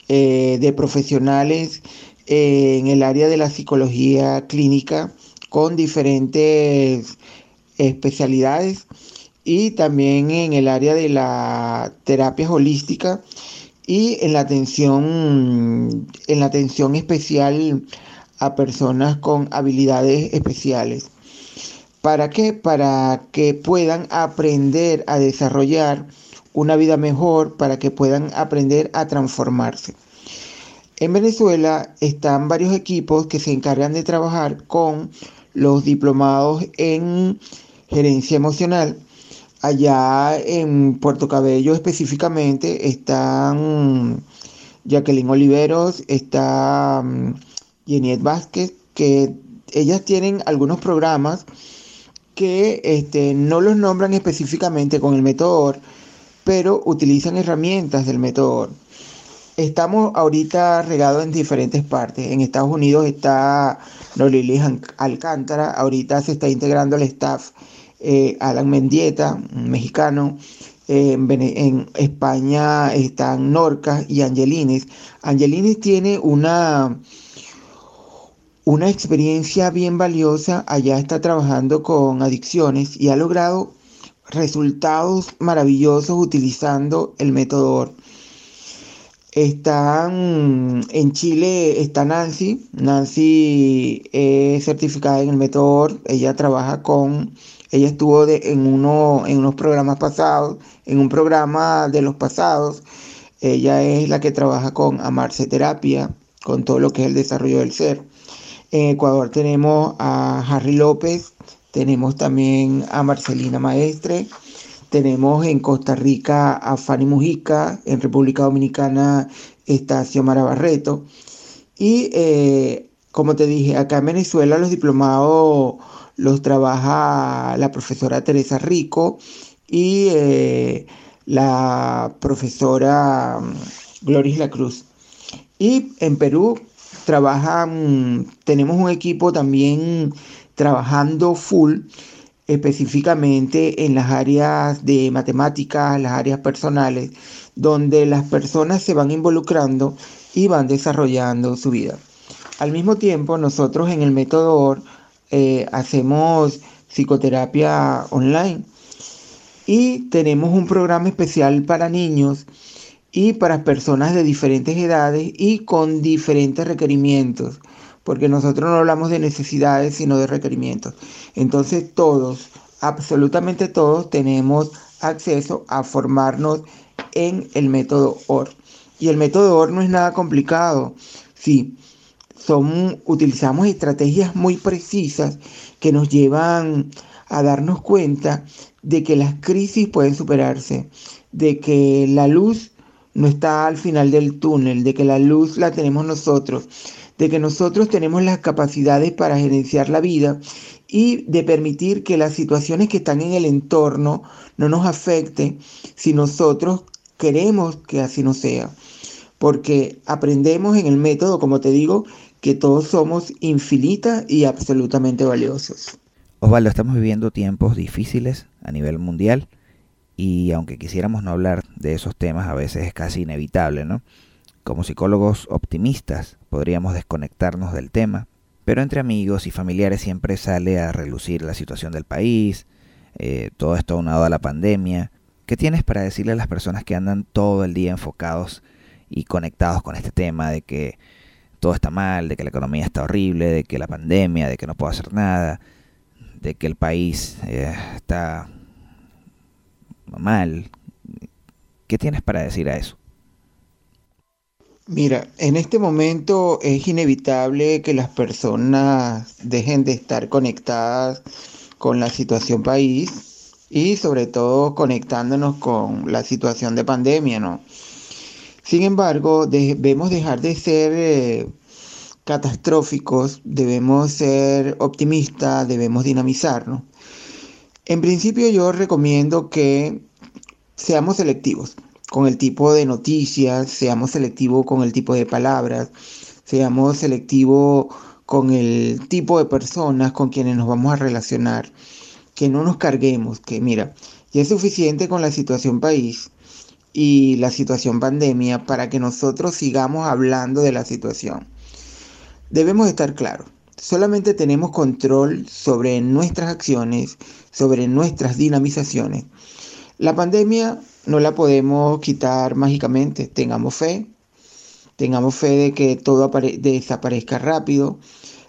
eh, de profesionales eh, en el área de la psicología clínica con diferentes especialidades y también en el área de la terapia holística y en la atención en la atención especial a personas con habilidades especiales. ¿Para qué? Para que puedan aprender a desarrollar una vida mejor, para que puedan aprender a transformarse. En Venezuela están varios equipos que se encargan de trabajar con los diplomados en gerencia emocional. Allá en Puerto Cabello específicamente están Jacqueline Oliveros, está mm, Jeniet Vázquez, que ellas tienen algunos programas que este, no los nombran específicamente con el método pero utilizan herramientas del método Estamos ahorita regados en diferentes partes. En Estados Unidos está Nolili Alcántara, ahorita se está integrando al staff eh, Alan Mendieta, un mexicano. en, España están Norca y Angelines. Angelines tiene una, una experiencia bien valiosa. Allá está trabajando con adicciones y ha logrado resultados maravillosos utilizando el método están en Chile, está Nancy. Nancy es certificada en el método Ella trabaja con, ella estuvo en, uno, en unos programas pasados, en un programa de los pasados. Ella es la que trabaja con Amarse Terapia, con todo lo que es el desarrollo del ser. En Ecuador tenemos a Harry López, tenemos también a Marcelina Maestre, tenemos en Costa Rica a Fanny Mujica, en República Dominicana está Xiomara Barreto. Y eh, como te dije, acá en Venezuela los diplomados los trabaja la profesora Teresa Rico y eh, la profesora mm, Gloris La Cruz. Y en Perú trabajan, tenemos un equipo también trabajando full específicamente en las áreas de matemáticas, las áreas personales, donde las personas se van involucrando y van desarrollando su vida. Al mismo tiempo, nosotros en el método OR eh, hacemos psicoterapia online y tenemos un programa especial para niños y para personas de diferentes edades y con diferentes requerimientos porque nosotros no hablamos de necesidades, sino de requerimientos. Entonces todos, absolutamente todos, tenemos acceso a formarnos en el método OR. Y el método OR no es nada complicado. Sí, son, utilizamos estrategias muy precisas que nos llevan a darnos cuenta de que las crisis pueden superarse, de que la luz no está al final del túnel, de que la luz la tenemos nosotros, de que nosotros tenemos las capacidades para gerenciar la vida y de permitir que las situaciones que están en el entorno no nos afecten si nosotros queremos que así no sea. Porque aprendemos en el método, como te digo, que todos somos infinitas y absolutamente valiosos. Osvaldo, estamos viviendo tiempos difíciles a nivel mundial y aunque quisiéramos no hablar de esos temas, a veces es casi inevitable, ¿no? Como psicólogos optimistas podríamos desconectarnos del tema, pero entre amigos y familiares siempre sale a relucir la situación del país, eh, todo esto aunado a la pandemia. ¿Qué tienes para decirle a las personas que andan todo el día enfocados y conectados con este tema de que todo está mal, de que la economía está horrible, de que la pandemia, de que no puedo hacer nada, de que el país eh, está mal? ¿Qué tienes para decir a eso? Mira, en este momento es inevitable que las personas dejen de estar conectadas con la situación país y sobre todo conectándonos con la situación de pandemia, ¿no? Sin embargo, debemos dejar de ser eh, catastróficos, debemos ser optimistas, debemos dinamizarnos. En principio yo recomiendo que seamos selectivos con el tipo de noticias, seamos selectivos con el tipo de palabras, seamos selectivos con el tipo de personas con quienes nos vamos a relacionar, que no nos carguemos, que mira, ya es suficiente con la situación país y la situación pandemia para que nosotros sigamos hablando de la situación. Debemos estar claros, solamente tenemos control sobre nuestras acciones, sobre nuestras dinamizaciones. La pandemia no la podemos quitar mágicamente. Tengamos fe, tengamos fe de que todo desaparezca rápido.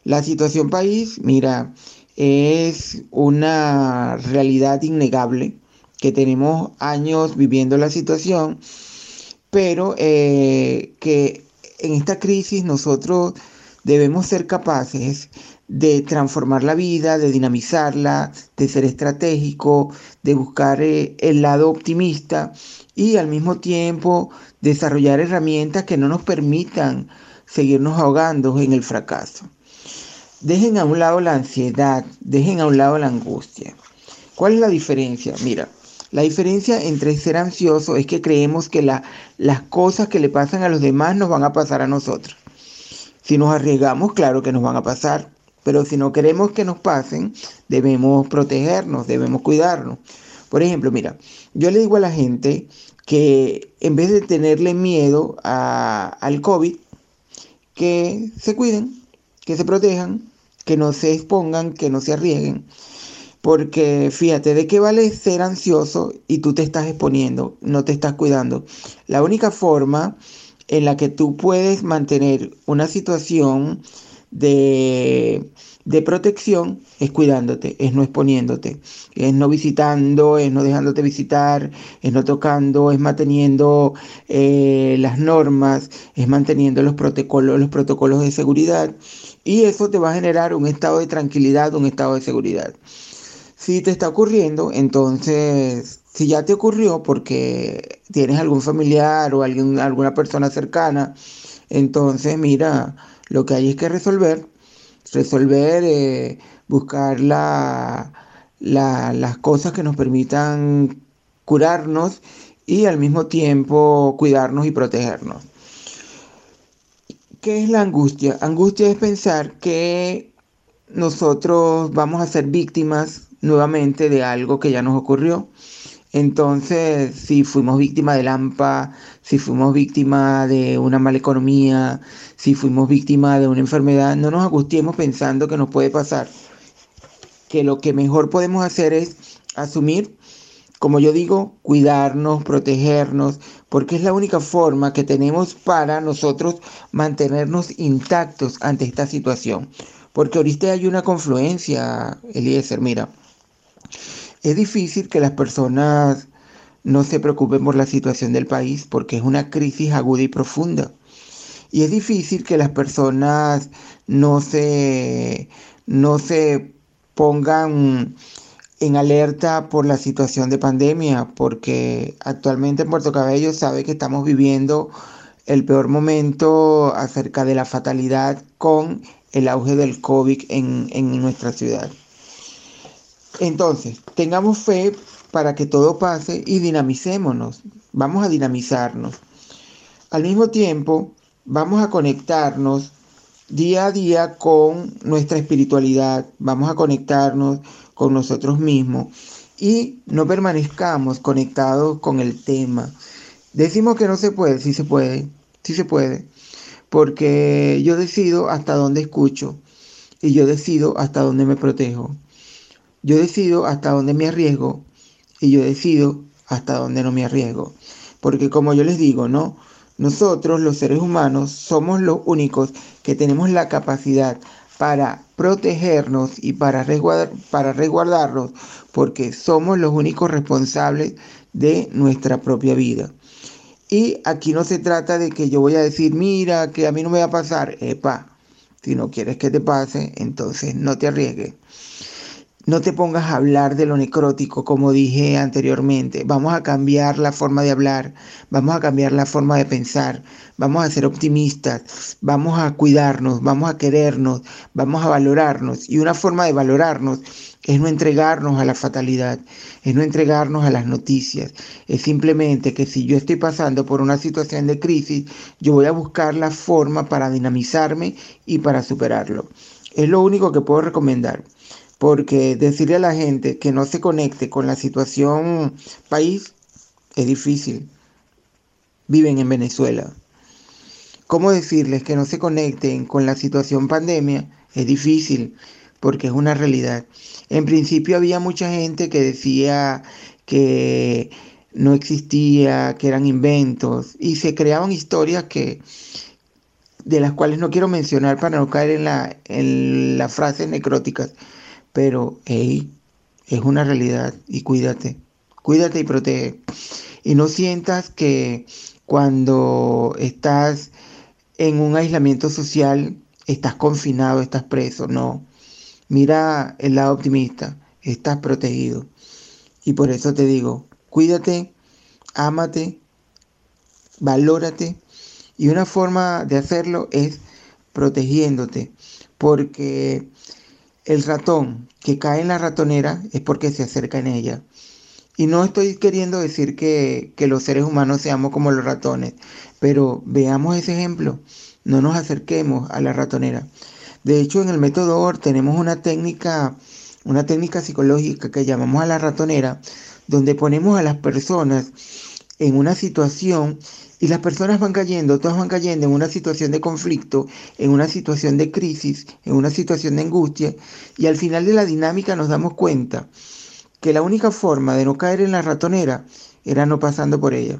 La situación país, mira, es una realidad innegable que tenemos años viviendo la situación, pero eh, que en esta crisis nosotros debemos ser capaces de transformar la vida, de dinamizarla, de ser estratégico, de buscar eh, el lado optimista y al mismo tiempo desarrollar herramientas que no nos permitan seguirnos ahogando en el fracaso. Dejen a un lado la ansiedad, dejen a un lado la angustia. ¿Cuál es la diferencia? Mira, la diferencia entre ser ansioso es que creemos que las cosas que le pasan a los demás nos van a pasar a nosotros. Si nos arriesgamos, claro que nos van a pasar. Pero si no queremos que nos pasen, debemos protegernos, debemos cuidarnos. Por ejemplo, mira, yo le digo a la gente que en vez de tenerle miedo al COVID, que se cuiden, que se protejan, que no se expongan, que no se arriesguen. Porque fíjate, ¿de qué vale ser ansioso y tú te estás exponiendo, no te estás cuidando? La única forma en la que tú puedes mantener una situación de, protección es cuidándote, es no exponiéndote, es no visitando, es no dejándote visitar, es no tocando, es manteniendo eh, las normas, es manteniendo los protocolos, los protocolos de seguridad y eso te va a generar un estado de tranquilidad, un estado de seguridad. Si te está ocurriendo, entonces, si ya te ocurrió porque tienes algún familiar o alguna persona cercana, entonces mira, lo que hay es que resolver, resolver, eh, buscar las cosas que nos permitan curarnos y al mismo tiempo cuidarnos y protegernos. ¿Qué es la angustia? Angustia es pensar que nosotros vamos a ser víctimas nuevamente de algo que ya nos ocurrió. Entonces, si fuimos víctimas del AMPA, si fuimos víctimas de una mala economía, si fuimos víctimas de una enfermedad, no nos angustiemos pensando que nos puede pasar. Que lo que mejor podemos hacer es asumir, como yo digo, cuidarnos, protegernos, porque es la única forma que tenemos para nosotros mantenernos intactos ante esta situación. Porque ahorita hay una confluencia, Eliezer, mira. Es difícil que las personas no se preocupen por la situación del país porque es una crisis aguda y profunda. Y es difícil que las personas no se, no se pongan en alerta por la situación de pandemia, porque actualmente en Puerto Cabello sabe que estamos viviendo el peor momento acerca de la fatalidad con el auge del COVID en, en nuestra ciudad. Entonces, tengamos fe para que todo pase y dinamicémonos. Vamos a dinamizarnos. Al mismo tiempo, vamos a conectarnos día a día con nuestra espiritualidad. Vamos a conectarnos con nosotros mismos y no permanezcamos conectados con el tema. Decimos que no se puede, sí se puede, sí se puede, porque yo decido hasta dónde escucho y yo decido hasta dónde me protejo. Yo decido hasta dónde me arriesgo y yo decido hasta dónde no me arriesgo. Porque como yo les digo, ¿no? Nosotros los seres humanos somos los únicos que tenemos la capacidad para protegernos y para, para resguardarnos, porque somos los únicos responsables de nuestra propia vida. Y aquí no se trata de que yo voy a decir, mira, que a mí no me va a pasar. Epa, si no quieres que te pase, entonces no te arriesgues. No te pongas a hablar de lo necrótico, como dije anteriormente. Vamos a cambiar la forma de hablar, vamos a cambiar la forma de pensar, vamos a ser optimistas, vamos a cuidarnos, vamos a querernos, vamos a valorarnos. Y una forma de valorarnos es no entregarnos a la fatalidad, es no entregarnos a las noticias. Es simplemente que si yo estoy pasando por una situación de crisis, yo voy a buscar la forma para dinamizarme y para superarlo. Es lo único que puedo recomendar porque decirle a la gente que no se conecte con la situación país es difícil. Viven en Venezuela. ¿Cómo decirles que no se conecten con la situación pandemia? Es difícil porque es una realidad. En principio había mucha gente que decía que no existía, que eran inventos y se creaban historias que de las cuales no quiero mencionar para no caer en en las frases necróticas, pero hey, es una realidad y cuídate, cuídate y protege. Y no sientas que cuando estás en un aislamiento social, estás confinado, estás preso, no. Mira el lado optimista, estás protegido. Y por eso te digo, cuídate, ámate, valórate. Y una forma de hacerlo es protegiéndote, porque el ratón que cae en la ratonera es porque se acerca en ella. Y no estoy queriendo decir que, los seres humanos seamos como los ratones, pero veamos ese ejemplo. No nos acerquemos a la ratonera. De hecho, en el método OR tenemos una técnica, una técnica psicológica que llamamos a la ratonera, donde ponemos a las personas en una situación y las personas van cayendo, todas van cayendo en una situación de conflicto, en una situación de crisis, en una situación de angustia, y al final de la dinámica nos damos cuenta que la única forma de no caer en la ratonera era no pasando por ella.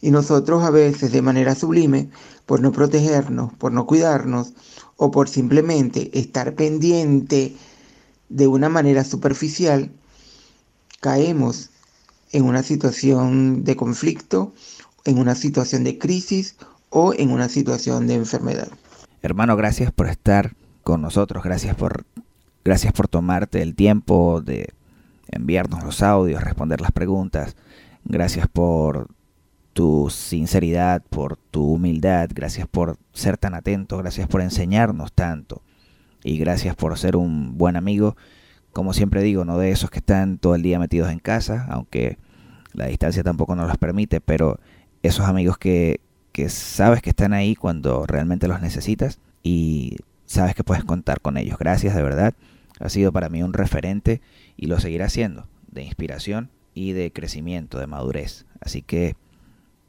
Y nosotros a veces de manera sublime, por no protegernos, por no cuidarnos, o por simplemente estar pendiente de una manera superficial, caemos en una situación de conflicto en una situación de crisis o en una situación de enfermedad. Hermano, gracias por estar con nosotros, gracias por, gracias por tomarte el tiempo de enviarnos los audios, responder las preguntas, gracias por tu sinceridad, por tu humildad, gracias por ser tan atento, gracias por enseñarnos tanto y gracias por ser un buen amigo, como siempre digo, no de esos que están todo el día metidos en casa, aunque la distancia tampoco nos los permite, pero esos amigos que, sabes que están ahí cuando realmente los necesitas y sabes que puedes contar con ellos. Gracias de verdad. Ha sido para mí un referente y lo seguirá siendo de inspiración y de crecimiento, de madurez. Así que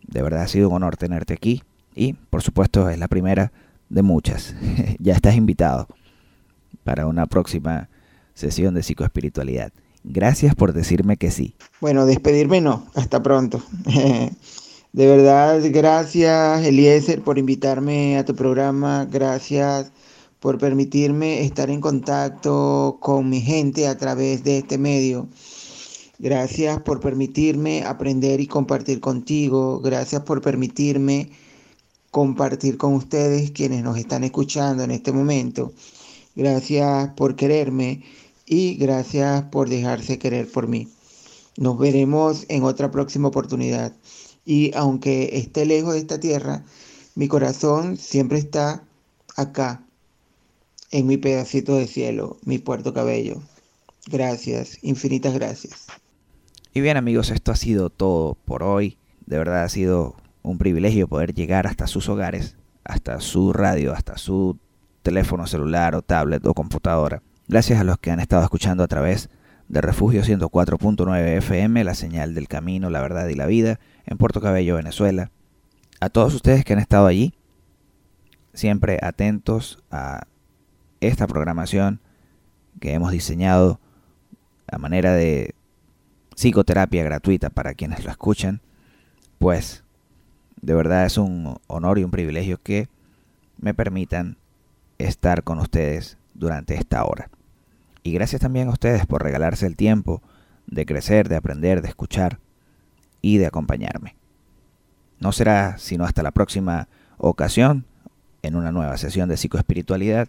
de verdad ha sido un honor tenerte aquí y por supuesto es la primera de muchas. ya estás invitado para una próxima sesión de psicoespiritualidad. Gracias por decirme que sí. Bueno, despedirme no. Hasta pronto. De verdad, gracias Eliezer por invitarme a tu programa, gracias por permitirme estar en contacto con mi gente a través de este medio. Gracias por permitirme aprender y compartir contigo. Gracias por permitirme compartir con ustedes quienes nos están escuchando en este momento. Gracias por quererme y gracias por dejarse querer por mí. Nos veremos en otra próxima oportunidad y aunque esté lejos de esta tierra, mi corazón siempre está acá, en mi pedacito de cielo, mi puerto cabello. Gracias, infinitas gracias. Y bien amigos, esto ha sido todo por hoy. De verdad ha sido un privilegio poder llegar hasta sus hogares, hasta su radio, hasta su teléfono celular o tablet o computadora. Gracias a los que han estado escuchando a través de Refugio 104.9 FM, la señal del camino, la verdad y la vida en Puerto Cabello, Venezuela. A todos ustedes que han estado allí, siempre atentos a esta programación que hemos diseñado a manera de psicoterapia gratuita para quienes lo escuchan, pues de verdad es un honor y un privilegio que me permitan estar con ustedes durante esta hora. Y gracias también a ustedes por regalarse el tiempo de crecer, de aprender, de escuchar y de acompañarme. No será sino hasta la próxima ocasión en una nueva sesión de psicoespiritualidad.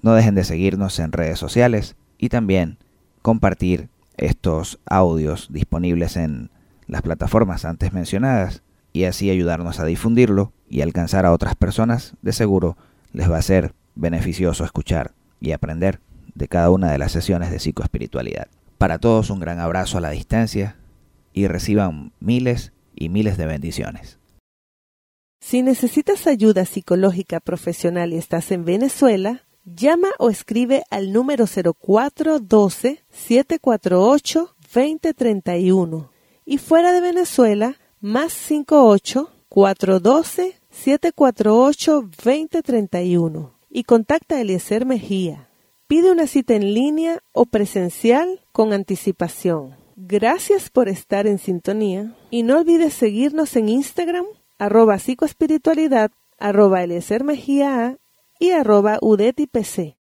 No dejen de seguirnos en redes sociales y también compartir estos audios disponibles en las plataformas antes mencionadas y así ayudarnos a difundirlo y alcanzar a otras personas, de seguro les va a ser beneficioso escuchar y aprender de cada una de las sesiones de psicoespiritualidad. Para todos un gran abrazo a la distancia y reciban miles y miles de bendiciones. Si necesitas ayuda psicológica profesional y estás en Venezuela, llama o escribe al número 0412-748-2031 y fuera de Venezuela, más 58 412 748 2031 y contacta a Eliezer Mejía. Pide una cita en línea o presencial con anticipación. Gracias por estar en sintonía y no olvides seguirnos en Instagram, arroba psicoespiritualidad, arroba Eliezer Mejía y arroba UDETIPC.